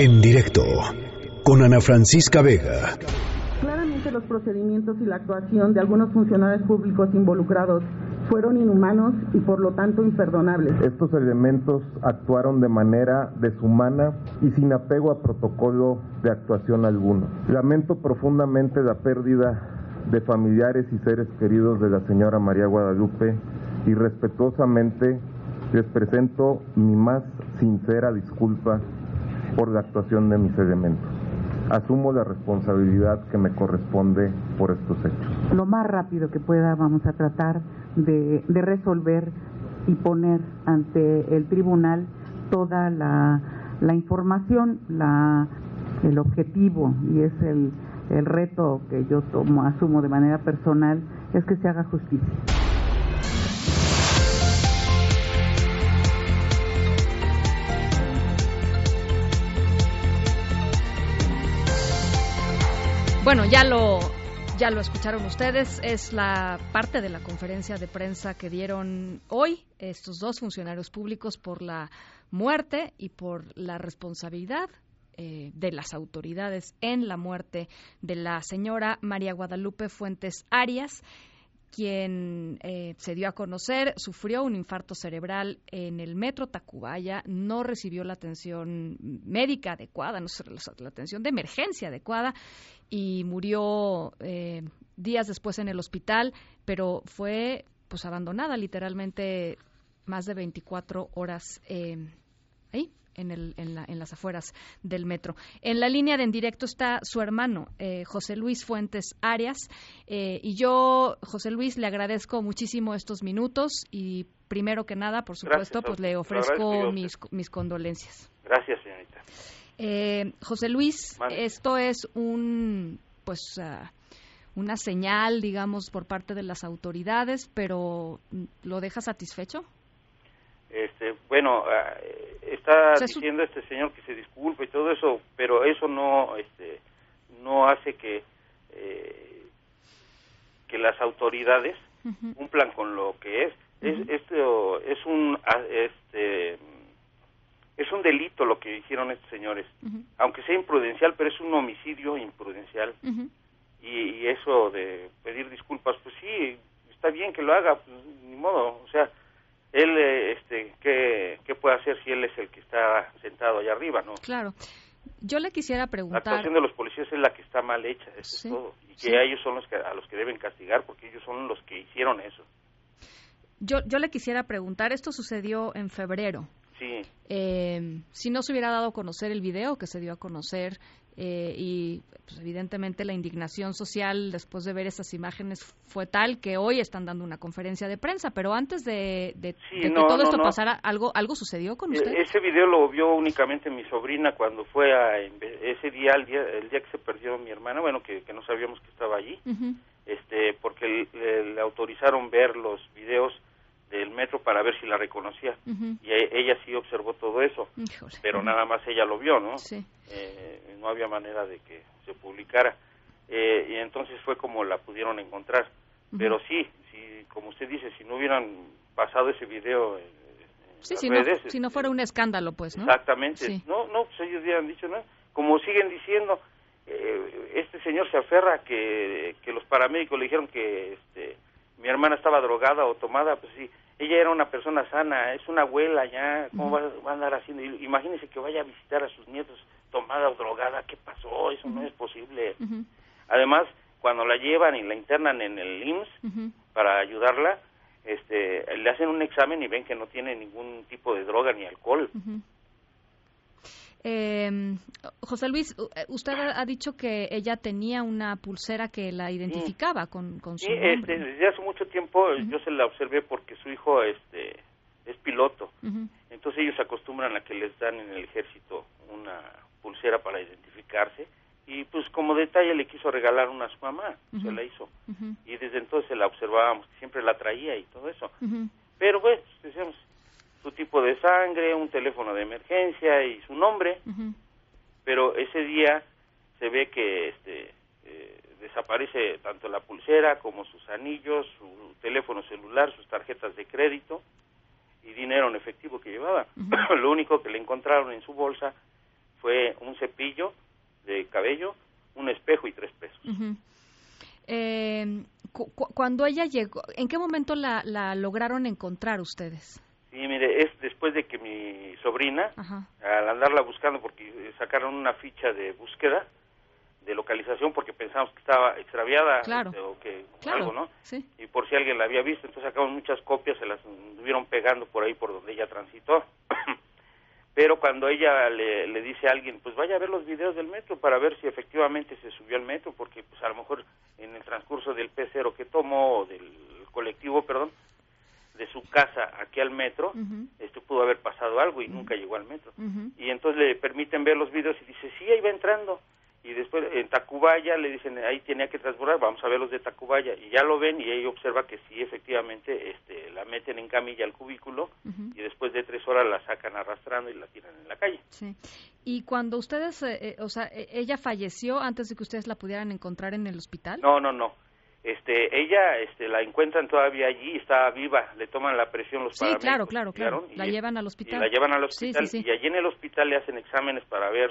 En directo con Ana Francisca Vega. Claramente los procedimientos y la actuación de algunos funcionarios públicos involucrados fueron inhumanos y por lo tanto imperdonables. Estos elementos actuaron de manera deshumana y sin apego a protocolo de actuación alguno. Lamento profundamente la pérdida de familiares y seres queridos de la señora María Guadalupe y respetuosamente les presento mi más sincera disculpa por la actuación de mis elementos. Asumo la responsabilidad que me corresponde por estos hechos. Lo más rápido que pueda vamos a tratar de, de resolver y poner ante el tribunal toda la, información, la, el objetivo y es el, el reto que yo tomo, asumo de manera personal, es que se haga justicia. Bueno, ya lo ya lo escucharon ustedes, es la parte de la conferencia de prensa que dieron hoy estos dos funcionarios públicos por la muerte y por la responsabilidad eh, de las autoridades en la muerte de la señora María Guadalupe Fuentes Arias quien eh, se dio a conocer, sufrió un infarto cerebral en el metro Tacubaya, no recibió la atención médica adecuada, no la atención de emergencia adecuada y murió eh, días después en el hospital, pero fue pues abandonada literalmente más de 24 horas eh, ahí en, el, en, la, en, las afueras del metro. En la línea de en directo está su hermano, eh, José Luis Fuentes Arias, eh, y yo, José Luis, le agradezco muchísimo estos minutos y primero que nada, por supuesto, pues le ofrezco mis, mis condolencias. Gracias, señorita. Eh, José Luis, esto es un, pues, uh, una señal, digamos, por parte de las autoridades, pero ¿lo deja satisfecho? Este, bueno, está diciendo este señor que se disculpe y todo eso, pero eso no, este, no hace que eh, que las autoridades uh -huh. cumplan con lo que es. Uh -huh. es esto es un este es un delito lo que hicieron estos señores, uh -huh. aunque sea imprudencial, pero es un homicidio imprudencial. Y, y, eso de pedir disculpas, pues sí, está bien que lo haga, pues, ni modo, o sea, él, este, ¿qué, ¿qué puede hacer si él es el que está sentado allá arriba, no? Claro. Yo le quisiera preguntar... La actuación de los policías es la que está mal hecha, eso sí, es todo. Y que sí. a ellos son los que, a los que deben castigar porque ellos son los que hicieron eso. Yo, yo le quisiera preguntar, esto sucedió en febrero. Sí. Eh, si no se hubiera dado a conocer el video que se dio a conocer eh, y pues, evidentemente la indignación social después de ver esas imágenes fue tal que hoy están dando una conferencia de prensa, pero antes de, de, sí, de no, que todo no, esto no. pasara, ¿algo algo sucedió con usted? E ese video lo vio únicamente mi sobrina cuando fue a ese día, el día, el día que se perdió mi hermana, bueno, que, que no sabíamos que estaba allí, uh -huh. este porque le, le autorizaron ver los videos del metro para ver si la reconocía uh -huh. y ella sí observó todo eso Híjole. pero nada más ella lo vio no sí. eh, no había manera de que se publicara eh, y entonces fue como la pudieron encontrar uh -huh. pero sí sí como usted dice si no hubieran pasado ese video en, en sí, las si, redes, no, si no fuera un escándalo pues no exactamente sí. no no pues ellos hubieran dicho no como siguen diciendo eh, este señor se aferra a que, que los paramédicos le dijeron que este mi hermana estaba drogada o tomada, pues sí, ella era una persona sana, es una abuela ya, ¿cómo uh -huh. va, va, a andar haciendo? Imagínese que vaya a visitar a sus nietos tomada o drogada, ¿qué pasó? Eso uh -huh. no es posible. Uh -huh. Además, cuando la llevan y la internan en el IMSS para ayudarla, este, le hacen un examen y ven que no tiene ningún tipo de droga ni alcohol. Eh, José Luis, usted ha dicho que ella tenía una pulsera que la identificaba sí. con, con, su sí, nombre. Este, desde hace mucho tiempo uh -huh. yo se la observé porque su hijo este, es piloto. Uh -huh. Entonces ellos acostumbran a que les dan en el ejército una pulsera para identificarse y pues como detalle le quiso regalar una a su mamá, uh -huh. se la hizo. Y desde entonces la observábamos, siempre la traía y todo eso. Pero pues, decíamos, su tipo de sangre, un teléfono de emergencia y su nombre. Pero ese día se ve que este eh, desaparece tanto la pulsera como sus anillos, su teléfono celular, sus tarjetas de crédito y dinero en efectivo que llevaba. Lo único que le encontraron en su bolsa fue un cepillo de cabello, un espejo y tres pesos. eh, cuando ella llegó, ¿en qué momento la, la, lograron encontrar ustedes? Sí, mire, es después de que mi sobrina, al andarla buscando, porque sacaron una ficha de búsqueda, de localización, porque pensamos que estaba extraviada o que algo, ¿no? Sí. Y por si alguien la había visto, entonces sacamos muchas copias, se las estuvieron pegando por ahí por donde ella transitó. Pero cuando ella le, le, dice a alguien, pues vaya a ver los videos del metro para ver si efectivamente se subió al metro, porque pues a lo mejor en el transcurso del P0 que tomó, del colectivo, perdón, de su casa aquí al metro, esto pudo haber pasado algo y nunca llegó al metro. Y entonces le permiten ver los videos y dice, sí, ahí va entrando Tacubaya le dicen ahí tenía que transbordar, vamos a ver los de Tacubaya y ya lo ven y ella observa que sí efectivamente este la meten en camilla al cubículo y después de tres horas la sacan arrastrando y la tiran en la calle. Sí. Y cuando ustedes, eh, eh, o sea, e, ella falleció antes de que ustedes la pudieran encontrar en el hospital. No, no, no. Este, ella, este, la encuentran todavía allí, está viva, le toman la presión los sí, claro, claro, claro. la llevan al hospital. Y la llevan al hospital y allí en el hospital le hacen exámenes para ver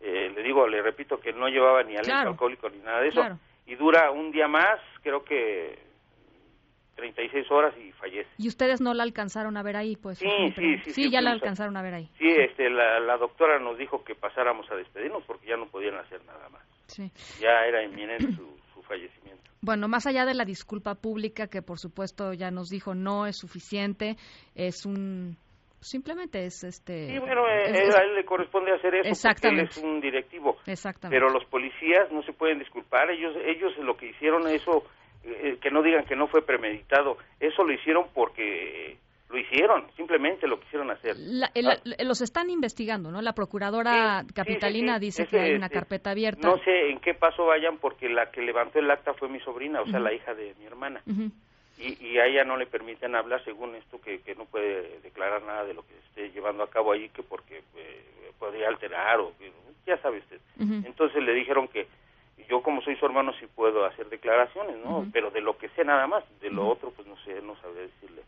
eh, le digo, le repito que no llevaba ni aliento alcohólico ni nada de eso, y dura un día más, creo que 36 horas y fallece. ¿Y ustedes no la alcanzaron a ver ahí? pues Sí, sí, sí. Sí, ya la alcanzaron a ver ahí. Sí, este, la, doctora nos dijo que pasáramos a despedirnos porque ya no podían hacer nada más. Sí. Ya era inminente su, su fallecimiento. Bueno, más allá de la disculpa pública, que por supuesto ya nos dijo no es suficiente, es un simplemente es este sí bueno eh, a él le corresponde hacer eso porque él es un directivo. Exactamente. Pero los policías no se pueden disculpar. Ellos ellos lo que hicieron eso eh, que no digan que no fue premeditado eso lo hicieron porque lo hicieron simplemente lo quisieron hacer. Ah. los están investigando no la procuradora capitalina dice que hay una este, carpeta abierta. no sé en qué paso vayan porque la que levantó el acta fue mi sobrina o sea la hija de mi hermana y, a ella no le permiten hablar según esto que, no puede declarar nada de lo que esté llevando a cabo ahí que porque eh, podría alterar o ya sabe usted. Entonces le dijeron que yo como soy su hermano sí puedo hacer declaraciones no pero de lo que sé nada más de lo otro pues no sé no sabría decirle.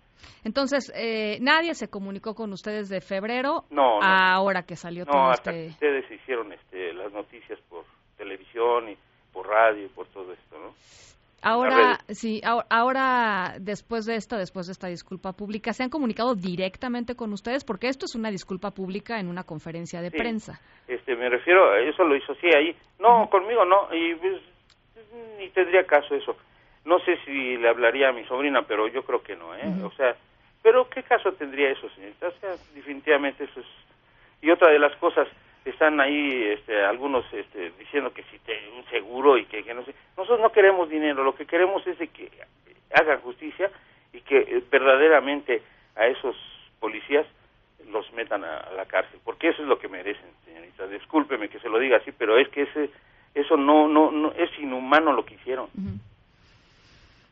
Entonces eh, nadie se comunicó con ustedes de febrero no, ahora que salió todo hasta este que ustedes hicieron este las noticias por televisión y por radio y por todo esto no Ahora, sí, ahora, después de esta, después de esta disculpa pública, ¿se han comunicado directamente con ustedes? Porque esto es una disculpa pública en una conferencia de prensa. Este, me refiero, eso lo hizo sí ahí. No, conmigo no, y pues, ni tendría caso eso. No sé si le hablaría a mi sobrina, pero yo creo que no, ¿eh? O sea, pero ¿qué caso tendría eso, señorita? O sea, definitivamente eso es... Y otra de las cosas, están ahí este, algunos este, diciendo que si te, un seguro y que, no sé. Nosotros no queremos dinero, lo que queremos es que hagan justicia y que eh, verdaderamente a esos policías los metan a, la cárcel, porque eso es lo que merecen, señorita. Discúlpeme que se lo diga así, pero es que ese eso no no no es inhumano lo que hicieron.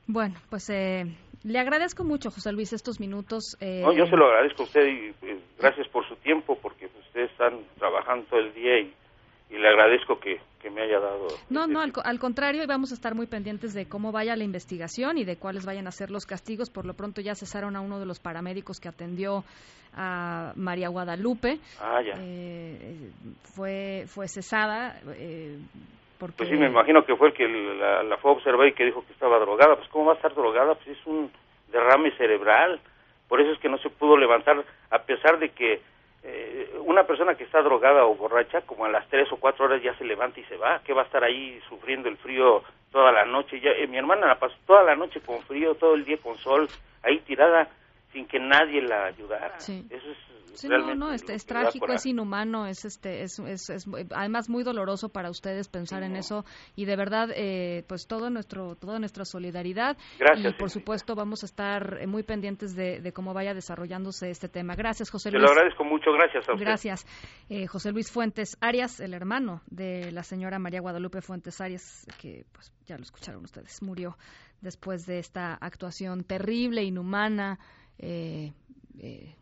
Bueno, pues eh, le agradezco mucho, José Luis, estos minutos. Eh... No, yo se lo agradezco a usted y gracias por su tiempo, porque pues, ustedes están trabajando todo el día y, le agradezco que, me haya dado. No, este no, al, al, contrario, y vamos a estar muy pendientes de cómo vaya la investigación y de cuáles vayan a ser los castigos. Por lo pronto ya cesaron a uno de los paramédicos que atendió a María Guadalupe. Ah, ya. Eh, fue, fue cesada. Eh, pues sí, me imagino que fue el que la, la fue a observar y que dijo que estaba drogada. Pues ¿cómo va a estar drogada? Pues es un derrame cerebral. Por eso es que no se pudo levantar, a pesar de que eh, una persona que está drogada o borracha, como a las tres o cuatro horas ya se levanta y se va, que va a estar ahí sufriendo el frío toda la noche. Ya, eh, mi hermana la pasó toda la noche con frío, todo el día con sol, ahí tirada sin que nadie la ayudara. Eso es no, no, este, es trágico, es inhumano, es este, es, es, además muy doloroso para ustedes pensar en eso y de verdad, eh, pues todo nuestro, toda nuestra solidaridad. Gracias. Y por supuesto vamos a estar eh, muy pendientes de, cómo vaya desarrollándose este tema. Gracias, José Luis. Te lo agradezco mucho, gracias a usted. Gracias, eh, José Luis Fuentes Arias, el hermano de la señora María Guadalupe Fuentes Arias, que pues ya lo escucharon ustedes, murió después de esta actuación terrible, inhumana. Eh, eh,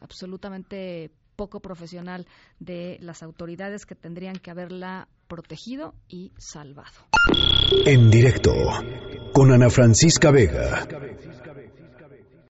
absolutamente poco profesional de las autoridades que tendrían que haberla protegido y salvado. En directo con Ana Francisca Vega.